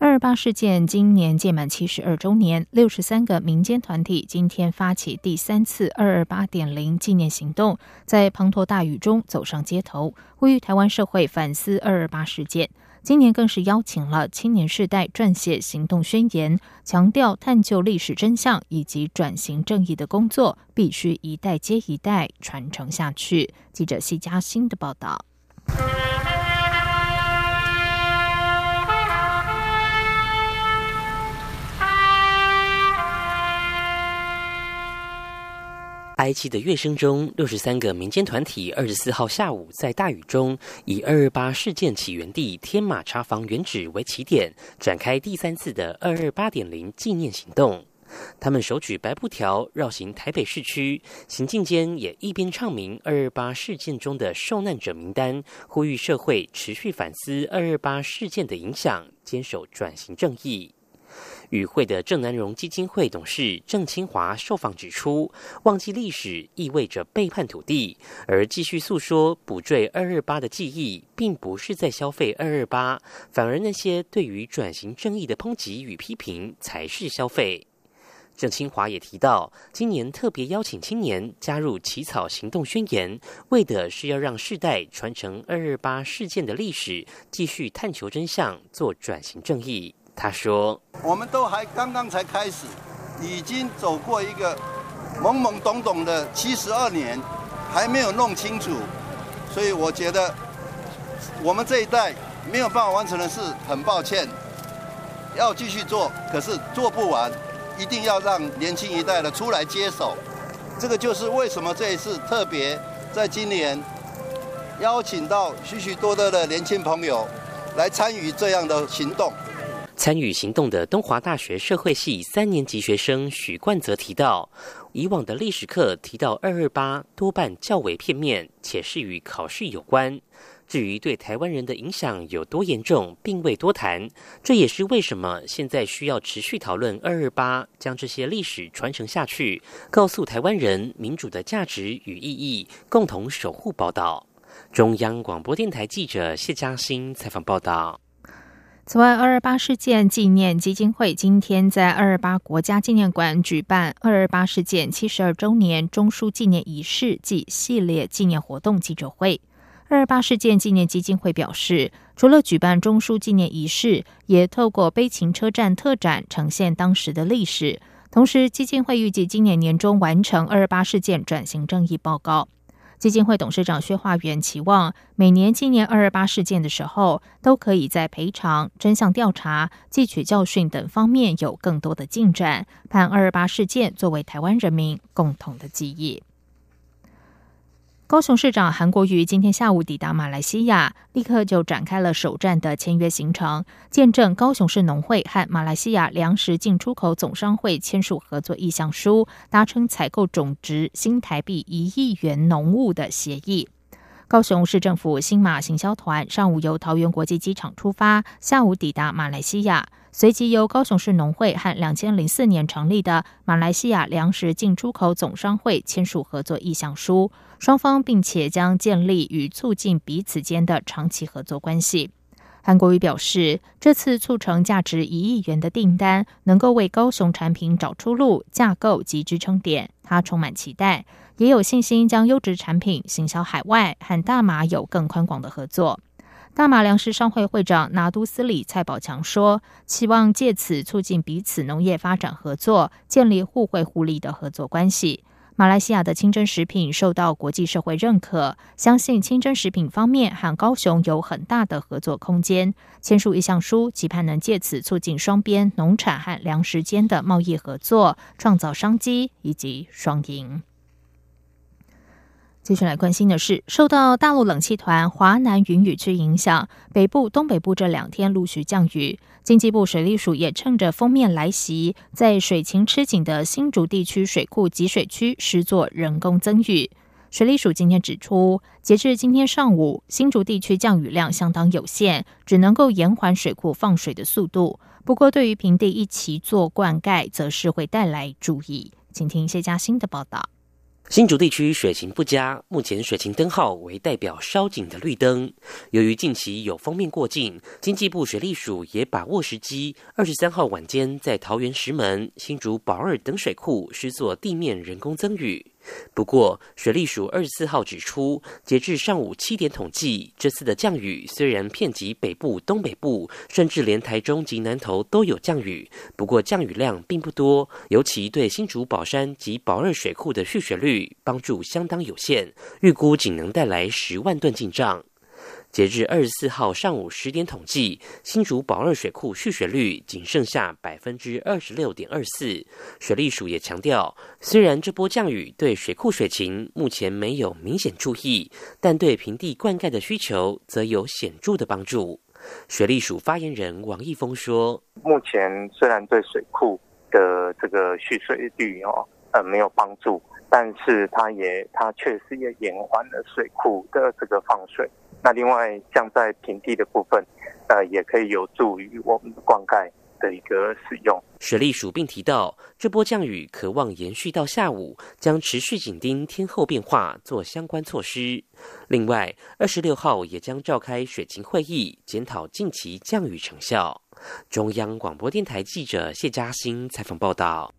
二二八事件今年届满七十二周年，六十三个民间团体今天发起第三次二二八点零纪念行动，在滂沱大雨中走上街头，呼吁台湾社会反思二二八事件。今年更是邀请了青年世代撰写行动宣言，强调探究历史真相以及转型正义的工作必须一代接一代传承下去。记者谢嘉欣的报道。哀戚的乐声中，六十三个民间团体二十四号下午在大雨中，以二二八事件起源地天马茶坊原址为起点，展开第三次的二二八点零纪念行动。他们手举白布条绕行台北市区，行进间也一边唱明二二八事件中的受难者名单，呼吁社会持续反思二二八事件的影响，坚守转型正义。与会的郑南荣基金会董事郑清华受访指出，忘记历史意味着背叛土地，而继续诉说补缀二二八的记忆，并不是在消费二二八，反而那些对于转型正义的抨击与批评才是消费。郑清华也提到，今年特别邀请青年加入起草行动宣言，为的是要让世代传承二二八事件的历史，继续探求真相，做转型正义。他说：“我们都还刚刚才开始，已经走过一个懵懵懂懂的七十二年，还没有弄清楚，所以我觉得我们这一代没有办法完成的事，很抱歉，要继续做，可是做不完，一定要让年轻一代的出来接手。这个就是为什么这一次特别在今年邀请到许许多多的年轻朋友来参与这样的行动。”参与行动的东华大学社会系三年级学生许冠泽提到，以往的历史课提到二二八多半较为片面，且是与考试有关。至于对台湾人的影响有多严重，并未多谈。这也是为什么现在需要持续讨论二二八，将这些历史传承下去，告诉台湾人民主的价值与意义，共同守护宝岛。中央广播电台记者谢嘉欣采访报道。此外，二二八事件纪念基金会今天在二二八国家纪念馆举办二二八事件七十二周年中枢纪念仪式暨系列纪念活动记者会。二二八事件纪念基金会表示，除了举办中枢纪念仪式，也透过悲情车站特展呈现当时的历史。同时，基金会预计今年年中完成二二八事件转型正义报告。基金会董事长薛化元期望，每年今年二二八事件的时候，都可以在赔偿、真相调查、汲取教训等方面有更多的进展，盼二二八事件作为台湾人民共同的记忆。高雄市长韩国瑜今天下午抵达马来西亚，立刻就展开了首站的签约行程，见证高雄市农会和马来西亚粮食进出口总商会签署合作意向书，达成采购总值新台币一亿元农务的协议。高雄市政府新马行销团上午由桃园国际机场出发，下午抵达马来西亚，随即由高雄市农会和两千零四年成立的马来西亚粮食进出口总商会签署合作意向书，双方并且将建立与促进彼此间的长期合作关系。韩国瑜表示，这次促成价值一亿元的订单，能够为高雄产品找出路、架构及支撑点，他充满期待。也有信心将优质产品行销海外，和大马有更宽广的合作。大马粮食商会会长拿督斯里蔡宝强说：“期望借此促进彼此农业发展合作，建立互惠互利的合作关系。”马来西亚的清真食品受到国际社会认可，相信清真食品方面和高雄有很大的合作空间。签署意向书，期盼能借此促进双边农产和粮食间的贸易合作，创造商机以及双赢。接下来关心的是，受到大陆冷气团华南云雨区影响，北部、东北部这两天陆续降雨。经济部水利署也趁着封面来袭，在水情吃紧的新竹地区水库集水区施作人工增雨。水利署今天指出，截至今天上午，新竹地区降雨量相当有限，只能够延缓水库放水的速度。不过，对于平地一起做灌溉，则是会带来注意。请听谢嘉欣的报道。新竹地区水情不佳，目前水情灯号为代表烧紧的绿灯。由于近期有封面过境，经济部水利署也把握时机，二十三号晚间在桃园石门、新竹宝二等水库施作地面人工增雨。不过，水利署二十四号指出，截至上午七点统计，这次的降雨虽然遍及北部、东北部，甚至连台中及南投都有降雨，不过降雨量并不多，尤其对新竹宝山及宝二水库的蓄水率帮助相当有限，预估仅能带来十万吨进账。截至二十四号上午十点统计，新竹宝二水库蓄水率仅剩下百分之二十六点二四。水利署也强调，虽然这波降雨对水库水情目前没有明显注意，但对平地灌溉的需求则有显著的帮助。水利署发言人王义峰说：“目前虽然对水库的这个蓄水率哦，呃没有帮助，但是它也它确实也延缓了水库的这个放水。”那另外，像在平地的部分，呃，也可以有助于我们灌溉的一个使用。水利署并提到，这波降雨可望延续到下午，将持续紧盯天候变化，做相关措施。另外，二十六号也将召开水情会议，检讨近期降雨成效。中央广播电台记者谢嘉欣采访报道。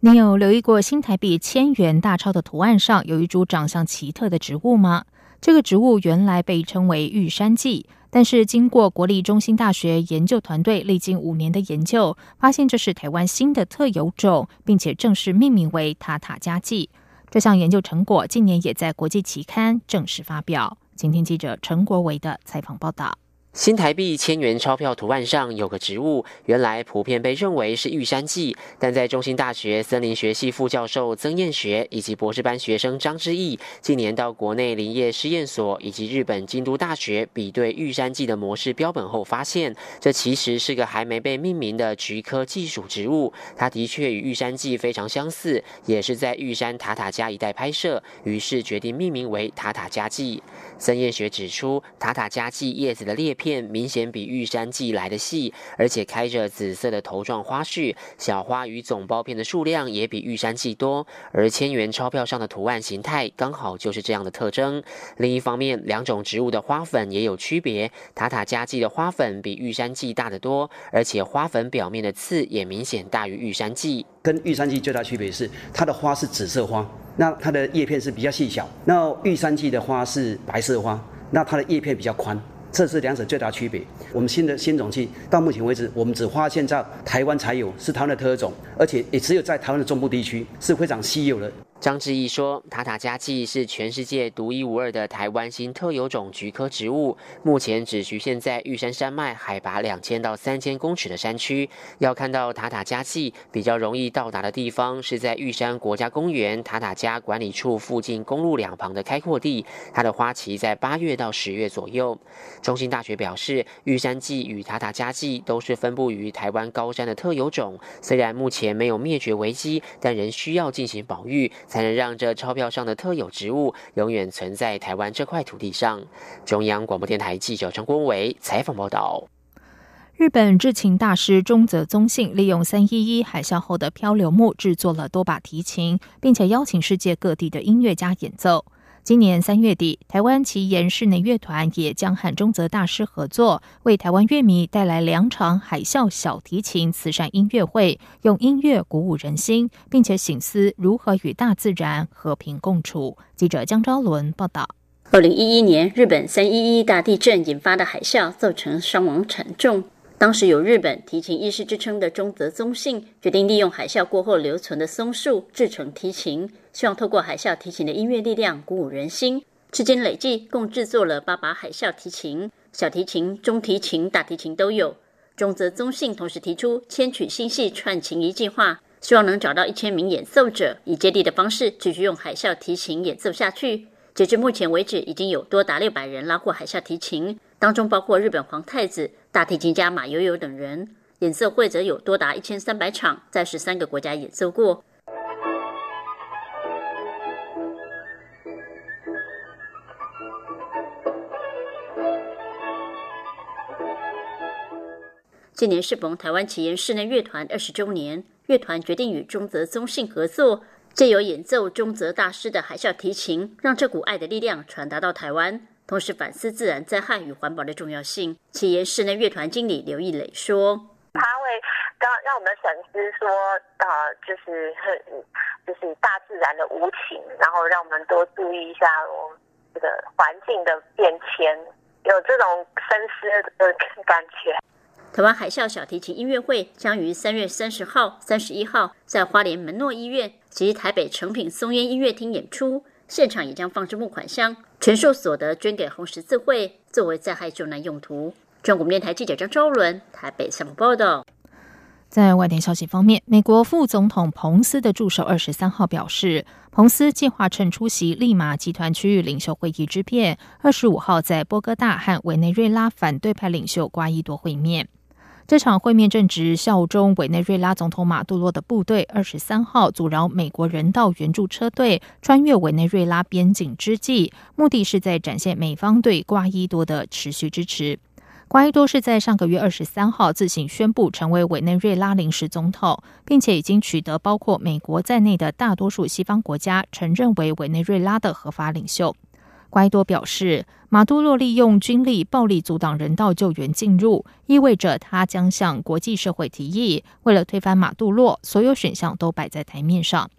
你有留意过新台币千元大钞的图案上有一株长相奇特的植物吗？这个植物原来被称为玉山蓟，但是经过国立中心大学研究团队历经五年的研究，发现这是台湾新的特有种，并且正式命名为塔塔加蓟。这项研究成果近年也在国际期刊正式发表。今天记者陈国维的采访报道。新台币千元钞票图案上有个植物，原来普遍被认为是玉山蓟，但在中兴大学森林学系副教授曾燕学以及博士班学生张之毅近年到国内林业试验所以及日本京都大学比对玉山蓟的模式标本后，发现这其实是个还没被命名的菊科技属植物。它的确与玉山蓟非常相似，也是在玉山塔塔加一带拍摄，于是决定命名为塔塔加蓟。曾燕学指出，塔塔加蓟叶子的裂片。片明显比玉山蓟来的细，而且开着紫色的头状花序，小花与总苞片的数量也比玉山蓟多。而千元钞票上的图案形态刚好就是这样的特征。另一方面，两种植物的花粉也有区别，塔塔加蓟的花粉比玉山蓟大得多，而且花粉表面的刺也明显大于玉山蓟。跟玉山蓟最大区别是，它的花是紫色花，那它的叶片是比较细小；那玉山蓟的花是白色花，那它的叶片比较宽。这是两者最大区别。我们新的新种器到目前为止，我们只发现在台湾才有，是台湾的特种，而且也只有在台湾的中部地区是非常稀有的。张志毅说：“塔塔加蓟是全世界独一无二的台湾新特有种菊科植物，目前只局限在玉山山脉海拔两千到三千公尺的山区。要看到塔塔加蓟，比较容易到达的地方是在玉山国家公园塔塔加管理处附近公路两旁的开阔地。它的花期在八月到十月左右。”中兴大学表示，玉山蓟与塔塔加蓟都是分布于台湾高山的特有种，虽然目前没有灭绝危机，但仍需要进行保育。才能让这钞票上的特有植物永远存在台湾这块土地上。中央广播电台记者张国伟采访报道。日本制琴大师中泽宗信利用三一一海啸后的漂流木制作了多把提琴，并且邀请世界各地的音乐家演奏。今年三月底，台湾奇岩室内乐团也将和中泽大师合作，为台湾乐迷带来两场海啸小提琴慈善音乐会，用音乐鼓舞人心，并且醒思如何与大自然和平共处。记者江昭伦报道。二零一一年，日本三一一大地震引发的海啸造成伤亡惨重。当时有日本提琴医师之称的中泽宗信，决定利用海啸过后留存的松树制成提琴，希望透过海啸提琴的音乐力量鼓舞人心。至今累计共制作了八把海啸提琴，小提琴、中提琴、大提琴都有。中泽宗信同时提出“千曲星系串琴仪”计划，希望能找到一千名演奏者，以接力的方式继续用海啸提琴演奏下去。截至目前为止，已经有多达六百人拉过海啸提琴，当中包括日本皇太子、大提琴家马友友等人。演奏会则有多达一千三百场，在十三个国家演奏过。今年适逢台湾奇岩室内乐团二十周年，乐团决定与中泽宗信合作，借由演奏中泽大师的海啸提琴，让这股爱的力量传达到台湾，同时反思自然灾害与环保的重要性。企业室内乐团经理刘义磊说。他会让让我们反思说，呃，就是很就是大自然的无情，然后让我们多注意一下我这个环境的变迁，有这种深思的感觉。台湾海啸小提琴音乐会将于三月三十号、三十一号在花莲门诺医院及台北成品松烟音乐厅演出，现场也将放置募款箱，全数所得捐给红十字会，作为灾害救难用途。中国电台记者张周伦台北采访报道。在外电消息方面，美国副总统彭斯的助手二十三号表示，彭斯计划趁出席利马集团区域领袖会议之便，二十五号在波哥大和委内瑞拉反对派领袖瓜伊多会面。这场会面正值效忠委内瑞拉总统马杜罗的部队二十三号阻挠美国人道援助车队穿越委内瑞拉边境之际，目的是在展现美方对瓜伊多的持续支持。瓜伊多是在上个月二十三号自行宣布成为委内瑞拉临时总统，并且已经取得包括美国在内的大多数西方国家承认为委内瑞拉的合法领袖。瓜多表示，马杜洛利用军力暴力阻挡人道救援进入，意味着他将向国际社会提议，为了推翻马杜洛，所有选项都摆在台面上。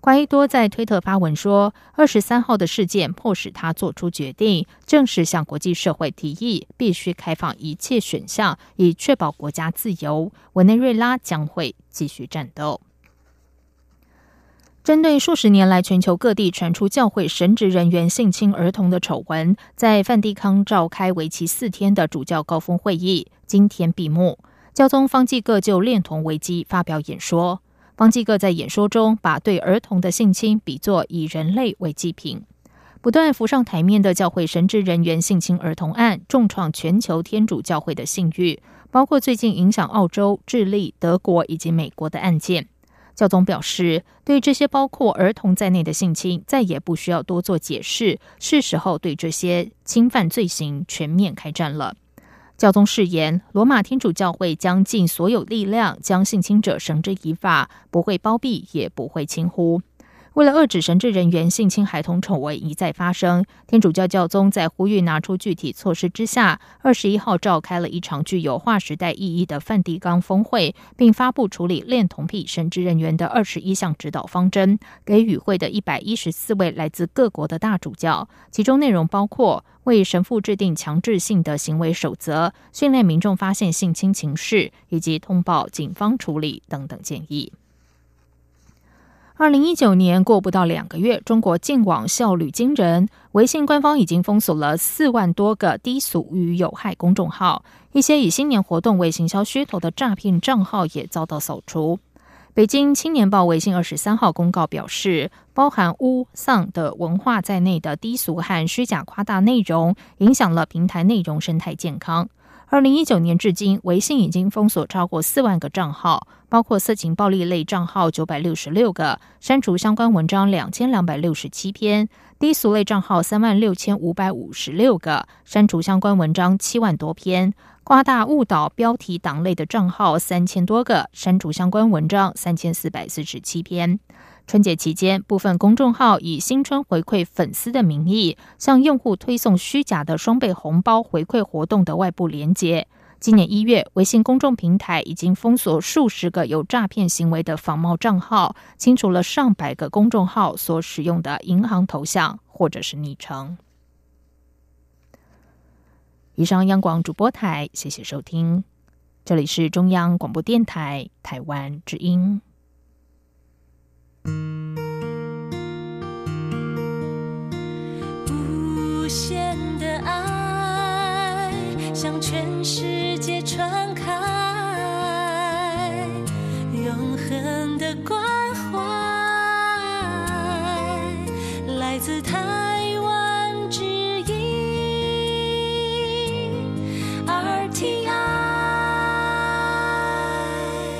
瓜多在推特发文说：“二十三号的事件迫使他做出决定，正式向国际社会提议，必须开放一切选项，以确保国家自由。委内瑞拉将会继续战斗。”针对数十年来全球各地传出教会神职人员性侵儿童的丑闻，在梵蒂冈召开为期四天的主教高峰会议，今天闭幕。教宗方济各就恋童危机发表演说。方济各在演说中把对儿童的性侵比作以人类为祭品。不断浮上台面的教会神职人员性侵儿童案，重创全球天主教会的信誉，包括最近影响澳洲、智利、德国以及美国的案件。教宗表示，对这些包括儿童在内的性侵，再也不需要多做解释，是时候对这些侵犯罪行全面开战了。教宗誓言，罗马天主教会将尽所有力量将性侵者绳之以法，不会包庇，也不会轻忽。为了遏制神职人员性侵孩童丑闻一再发生，天主教教宗在呼吁拿出具体措施之下，二十一号召开了一场具有划时代意义的梵蒂冈峰会，并发布处理恋童癖神职人员的二十一项指导方针，给与会的一百一十四位来自各国的大主教，其中内容包括为神父制定强制性的行为守则、训练民众发现性侵情事以及通报警方处理等等建议。二零一九年过不到两个月，中国净网效率惊人。微信官方已经封锁了四万多个低俗与有害公众号，一些以新年活动为行销噱头的诈骗账号也遭到扫除。北京青年报微信二十三号公告表示，包含污丧的文化在内的低俗和虚假夸大内容，影响了平台内容生态健康。二零一九年至今，微信已经封锁超过四万个账号，包括色情暴力类账号九百六十六个，删除相关文章两千两百六十七篇；低俗类账号三万六千五百五十六个，删除相关文章七万多篇；夸大误导标题党类的账号三千多个，删除相关文章三千四百四十七篇。春节期间，部分公众号以新春回馈粉丝的名义，向用户推送虚假的双倍红包回馈活动的外部连接。今年一月，微信公众平台已经封锁数十个有诈骗行为的仿冒账号，清除了上百个公众号所使用的银行头像或者是昵称。以上，央广主播台，谢谢收听，这里是中央广播电台台湾之音。